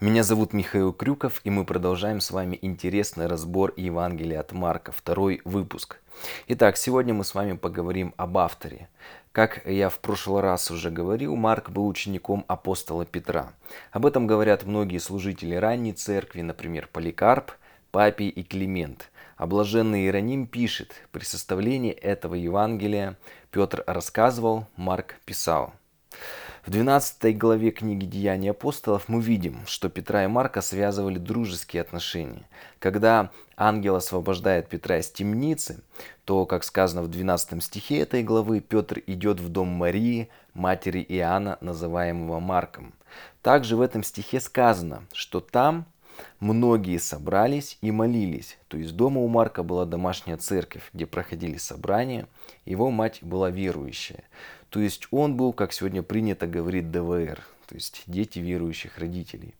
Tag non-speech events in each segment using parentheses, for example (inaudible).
Меня зовут Михаил Крюков, и мы продолжаем с вами интересный разбор Евангелия от Марка, второй выпуск. Итак, сегодня мы с вами поговорим об авторе. Как я в прошлый раз уже говорил, Марк был учеником апостола Петра. Об этом говорят многие служители ранней церкви, например, Поликарп, Папий и Климент. А блаженный Иероним пишет, при составлении этого Евангелия Петр рассказывал, Марк писал – в 12 главе книги «Деяния апостолов» мы видим, что Петра и Марка связывали дружеские отношения. Когда ангел освобождает Петра из темницы, то, как сказано в 12 стихе этой главы, Петр идет в дом Марии, матери Иоанна, называемого Марком. Также в этом стихе сказано, что там многие собрались и молились. То есть дома у Марка была домашняя церковь, где проходили собрания. Его мать была верующая. То есть он был, как сегодня принято говорить, ДВР, то есть дети верующих родителей.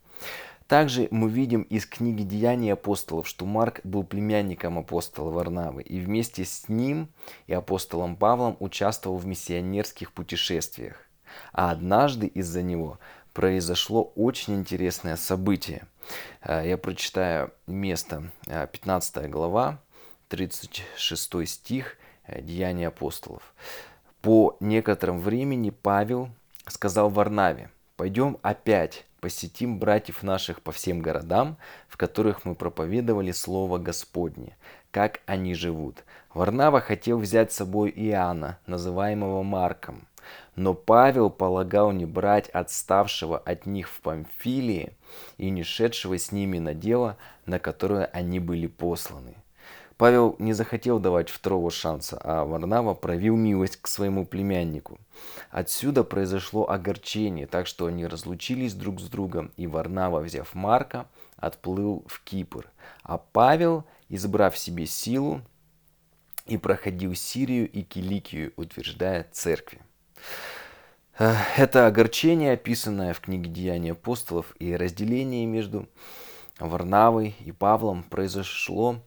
Также мы видим из книги «Деяний апостолов», что Марк был племянником апостола Варнавы и вместе с ним и апостолом Павлом участвовал в миссионерских путешествиях. А однажды из-за него произошло очень интересное событие. Э, я прочитаю место, 15 э, глава, 36 стих э, Деяний апостолов. По некотором времени Павел сказал Варнаве, пойдем опять посетим братьев наших по всем городам, в которых мы проповедовали Слово Господне, как они живут. Варнава хотел взять с собой Иоанна, называемого Марком. Но Павел полагал не брать отставшего от них в Памфилии и не шедшего с ними на дело, на которое они были посланы. Павел не захотел давать второго шанса, а Варнава проявил милость к своему племяннику. Отсюда произошло огорчение, так что они разлучились друг с другом, и Варнава, взяв Марка, отплыл в Кипр. А Павел, избрав себе силу, и проходил Сирию и Киликию, утверждая церкви. Это огорчение, описанное в книге «Деяния апостолов», и разделение между Варнавой и Павлом произошло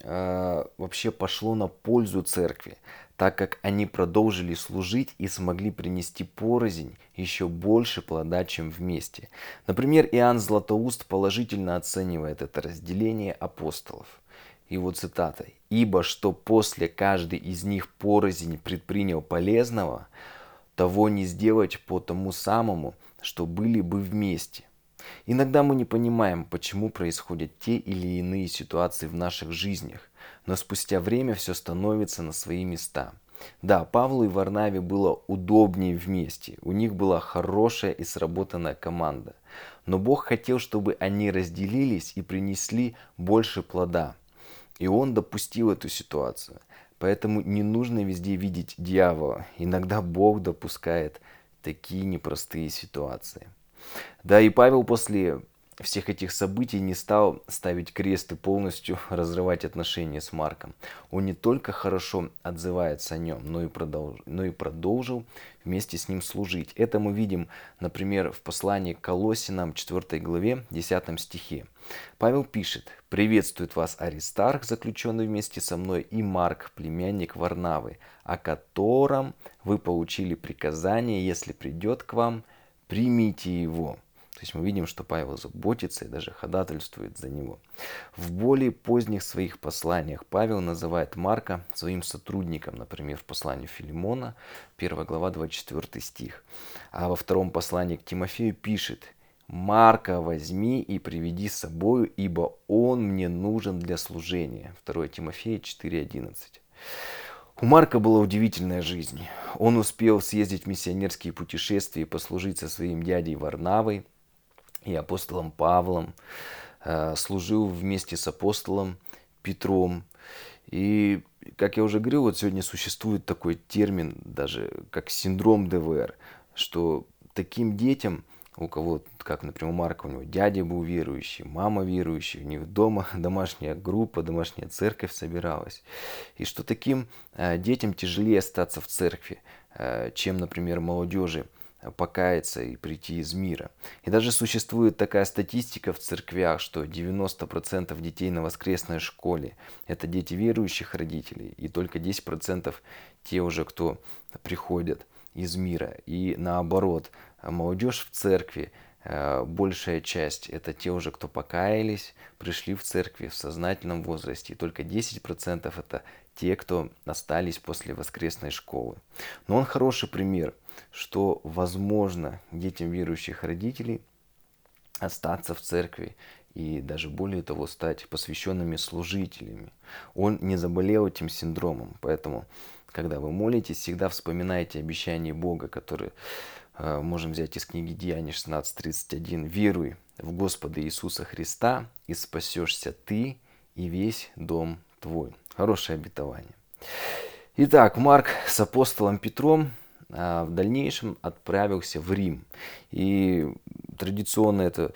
Э, вообще пошло на пользу церкви, так как они продолжили служить и смогли принести порознь еще больше плода, чем вместе. Например, Иоанн Златоуст положительно оценивает это разделение апостолов. Его цитата. «Ибо что после каждый из них порознь предпринял полезного, того не сделать по тому самому, что были бы вместе. Иногда мы не понимаем, почему происходят те или иные ситуации в наших жизнях, но спустя время все становится на свои места. Да, Павлу и Варнаве было удобнее вместе, у них была хорошая и сработанная команда. Но Бог хотел, чтобы они разделились и принесли больше плода. И Он допустил эту ситуацию. Поэтому не нужно везде видеть дьявола. Иногда Бог допускает такие непростые ситуации. Да и Павел после всех этих событий не стал ставить крест и полностью (laughs) разрывать отношения с Марком. Он не только хорошо отзывается о нем, но и, продолж... но и продолжил вместе с ним служить. Это мы видим, например, в послании к Колосинам 4 главе 10 стихе. Павел пишет, «Приветствует вас Аристарх, заключенный вместе со мной, и Марк, племянник Варнавы, о котором вы получили приказание, если придет к вам, примите его. То есть мы видим, что Павел заботится и даже ходатайствует за него. В более поздних своих посланиях Павел называет Марка своим сотрудником, например, в послании Филимона, 1 глава, 24 стих. А во втором послании к Тимофею пишет, «Марка возьми и приведи с собою, ибо он мне нужен для служения». 2 Тимофея 4.11. У Марка была удивительная жизнь. Он успел съездить в миссионерские путешествия и послужить со своим дядей Варнавой и апостолом Павлом. Э, служил вместе с апостолом Петром. И, как я уже говорил, вот сегодня существует такой термин, даже как синдром ДВР, что таким детям – у кого, как, например, у Марка, у него дядя был верующий, мама верующая, у них дома (laughs) домашняя группа, домашняя церковь собиралась. И что таким э, детям тяжелее остаться в церкви, э, чем, например, молодежи покаяться и прийти из мира. И даже существует такая статистика в церквях, что 90% детей на воскресной школе – это дети верующих родителей, и только 10% те уже, кто приходят из мира. И наоборот, молодежь в церкви большая часть это те уже, кто покаялись, пришли в церкви в сознательном возрасте, и только 10% это те, кто остались после воскресной школы. Но он хороший пример, что возможно детям верующих родителей остаться в церкви и даже более того стать посвященными служителями. Он не заболел этим синдромом, поэтому когда вы молитесь, всегда вспоминайте обещание Бога, которое э, можем взять из книги Деяний 16.31. «Веруй в Господа Иисуса Христа, и спасешься ты и весь дом твой». Хорошее обетование. Итак, Марк с апостолом Петром а, в дальнейшем отправился в Рим. И традиционно это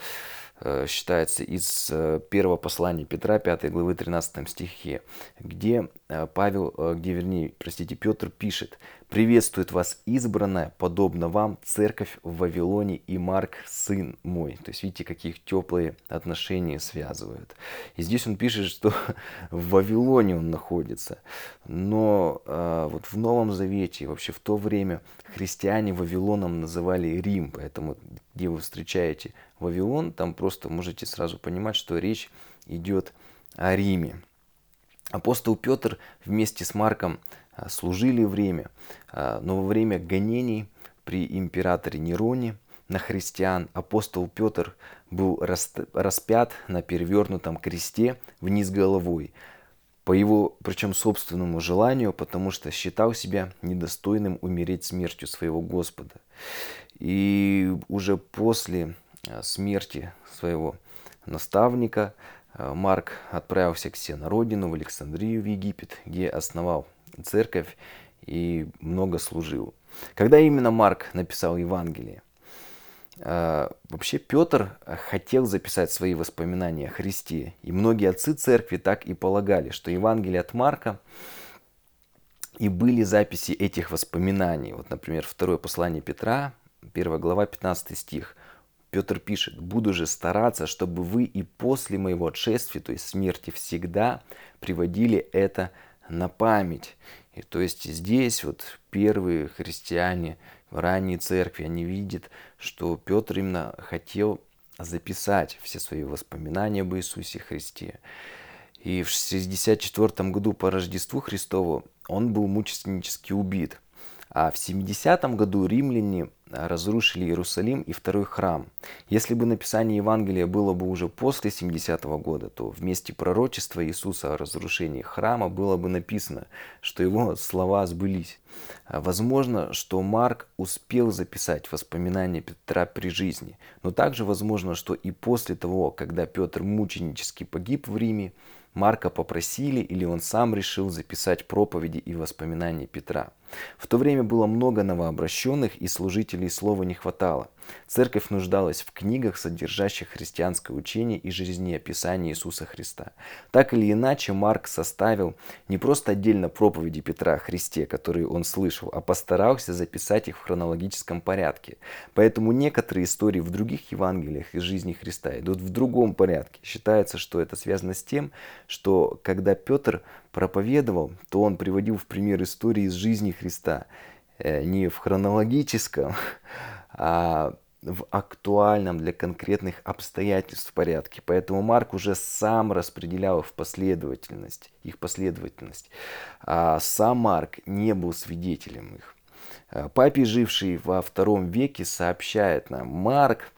Э, считается из э, первого послания Петра, 5 главы 13 стихе, где э, Павел, где, вернее, простите, Петр пишет, «Приветствует вас избранная, подобно вам, церковь в Вавилоне и Марк, сын мой». То есть, видите, каких теплые отношения связывают. И здесь он пишет, что (laughs) в Вавилоне он находится. Но э, вот в Новом Завете, вообще в то время, христиане Вавилоном называли Рим, поэтому где вы встречаете Вавилон, там просто можете сразу понимать, что речь идет о Риме. Апостол Петр вместе с Марком служили время, а, но во время гонений при императоре Нероне на христиан апостол Петр был распят на перевернутом кресте вниз головой, по его, причем собственному желанию, потому что считал себя недостойным умереть смертью своего Господа. И уже после э, смерти своего наставника Марк отправился к себе на родину, в Александрию, в Египет, где основал церковь и много служил. Когда именно Марк написал Евангелие? Э, вообще Петр хотел записать свои воспоминания о Христе, и многие отцы церкви так и полагали, что Евангелие от Марка и были записи этих воспоминаний. Вот, например, второе послание Петра, 1 глава, 15 стих. Петр пишет, «Буду же стараться, чтобы вы и после моего отшествия, то есть смерти, всегда приводили это на память». И то есть здесь вот первые христиане в ранней церкви, они видят, что Петр именно хотел записать все свои воспоминания об Иисусе Христе. И в 64 году по Рождеству Христову он был мученически убит. А в 70 году римляне разрушили Иерусалим и второй храм. Если бы написание Евангелия было бы уже после 70 -го года, то вместе пророчества Иисуса о разрушении храма было бы написано, что его слова сбылись. Возможно, что Марк успел записать воспоминания Петра при жизни, но также возможно, что и после того, когда Петр мученически погиб в Риме, Марка попросили или он сам решил записать проповеди и воспоминания Петра. В то время было много новообращенных и служителей слова не хватало. Церковь нуждалась в книгах, содержащих христианское учение и жизнеописание Иисуса Христа. Так или иначе, Марк составил не просто отдельно проповеди Петра о Христе, которые он слышал, а постарался записать их в хронологическом порядке. Поэтому некоторые истории в других Евангелиях из жизни Христа идут в другом порядке. Считается, что это связано с тем, что когда Петр проповедовал, то он приводил в пример истории из жизни Христа. Э, не в хронологическом, (laughs) а в актуальном для конкретных обстоятельств порядке. Поэтому Марк уже сам распределял их последовательность, их последовательность. А сам Марк не был свидетелем их. Э, папе, живший во втором веке, сообщает нам, Марк,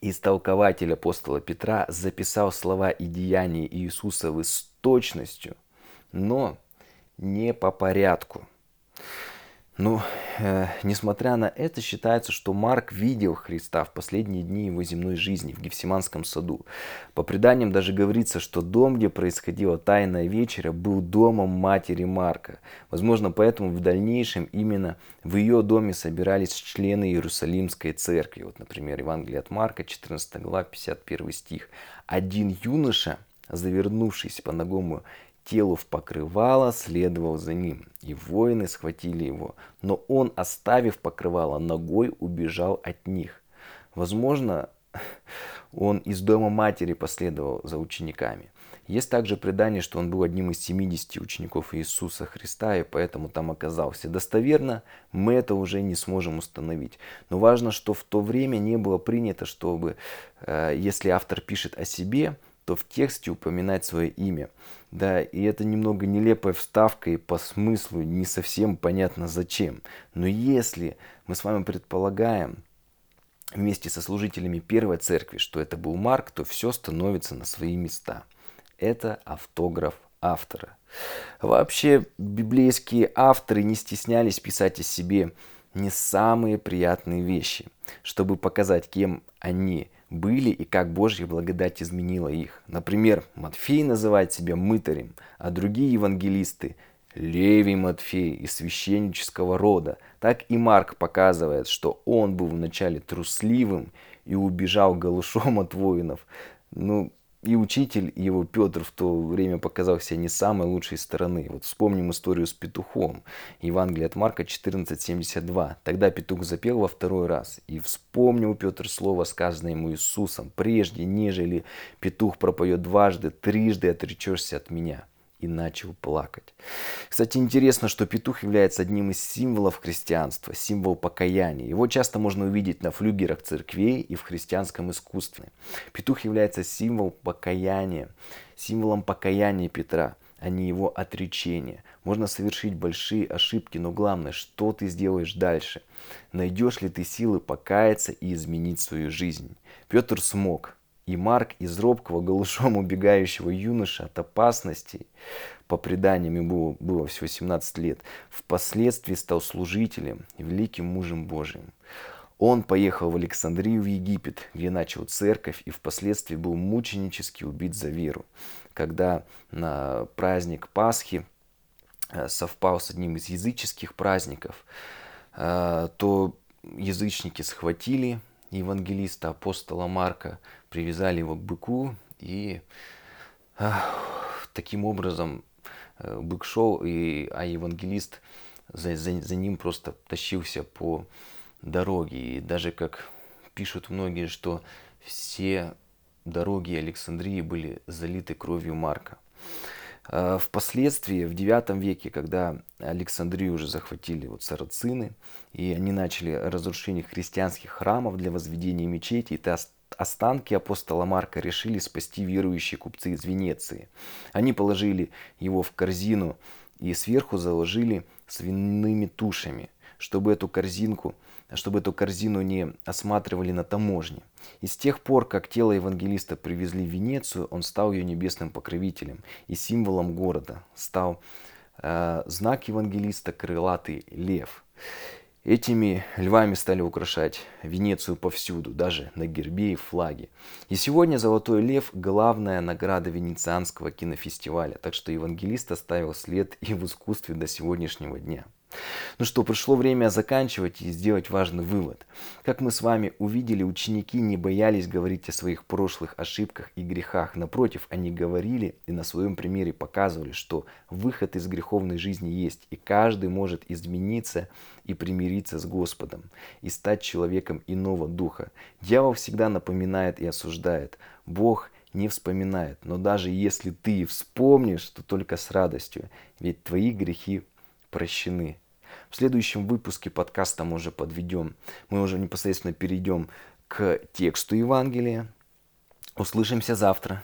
истолкователь апостола Петра, записал слова и деяния Иисуса с точностью, но не по порядку. Ну, э, несмотря на это, считается, что Марк видел Христа в последние дни его земной жизни в Гефсиманском саду. По преданиям даже говорится, что дом, где происходила тайная вечеря, был домом матери Марка. Возможно, поэтому в дальнейшем именно в ее доме собирались члены Иерусалимской церкви. Вот, например, Евангелие от Марка, 14 глава, 51 стих. «Один юноша, завернувшись по ногому телу в покрывало, следовал за ним, и воины схватили его, но он, оставив покрывало ногой, убежал от них. Возможно, он из дома матери последовал за учениками. Есть также предание, что он был одним из 70 учеников Иисуса Христа, и поэтому там оказался. Достоверно мы это уже не сможем установить. Но важно, что в то время не было принято, чтобы, э, если автор пишет о себе, то в тексте упоминать свое имя. Да, и это немного нелепая вставка и по смыслу не совсем понятно зачем. Но если мы с вами предполагаем, вместе со служителями первой церкви, что это был Марк, то все становится на свои места. Это автограф автора. Вообще, библейские авторы не стеснялись писать о себе не самые приятные вещи, чтобы показать, кем они были и как Божья благодать изменила их. Например, Матфей называет себя мытарем, а другие евангелисты Левий Матфей из священнического рода. Так и Марк показывает, что он был вначале трусливым и убежал голышом от воинов. Ну, и учитель его Петр в то время показался не самой лучшей стороны. Вот вспомним историю с петухом. Евангелие от Марка 14.72. Тогда петух запел во второй раз. И вспомнил Петр слово, сказанное ему Иисусом. Прежде, нежели петух пропоет дважды, трижды отречешься от меня и начал плакать. Кстати, интересно, что петух является одним из символов христианства, символ покаяния. Его часто можно увидеть на флюгерах церквей и в христианском искусстве. Петух является символом покаяния, символом покаяния Петра а не его отречения. Можно совершить большие ошибки, но главное, что ты сделаешь дальше. Найдешь ли ты силы покаяться и изменить свою жизнь? Петр смог. И Марк из робкого, голышом убегающего юноша от опасностей, по преданиям ему было, было всего 17 лет, впоследствии стал служителем и великим мужем Божиим. Он поехал в Александрию в Египет, где начал церковь и впоследствии был мученически убит за веру. Когда на праздник Пасхи э, совпал с одним из языческих праздников, э, то язычники схватили евангелиста, апостола Марка, привязали его к быку, и ах, таким образом э, бык шел, и, а евангелист за, за, за ним просто тащился по дороге. И даже как пишут многие, что все дороги Александрии были залиты кровью Марка. А впоследствии, в IX веке, когда Александрию уже захватили вот сарацины, и они начали разрушение христианских храмов для возведения мечетей, останки апостола Марка решили спасти верующие купцы из Венеции. Они положили его в корзину и сверху заложили свиными тушами, чтобы эту корзинку чтобы эту корзину не осматривали на таможне. И с тех пор, как тело евангелиста привезли в Венецию, он стал ее небесным покровителем и символом города. Стал э, знак евангелиста крылатый лев. Этими львами стали украшать Венецию повсюду, даже на гербе и флаге. И сегодня «Золотой лев» – главная награда Венецианского кинофестиваля, так что евангелист оставил след и в искусстве до сегодняшнего дня. Ну что, пришло время заканчивать и сделать важный вывод. Как мы с вами увидели, ученики не боялись говорить о своих прошлых ошибках и грехах. Напротив, они говорили и на своем примере показывали, что выход из греховной жизни есть, и каждый может измениться и примириться с Господом, и стать человеком иного духа. Дьявол всегда напоминает и осуждает. Бог не вспоминает, но даже если ты вспомнишь, то только с радостью, ведь твои грехи прощены. В следующем выпуске подкаста мы уже подведем, мы уже непосредственно перейдем к тексту Евангелия. Услышимся завтра.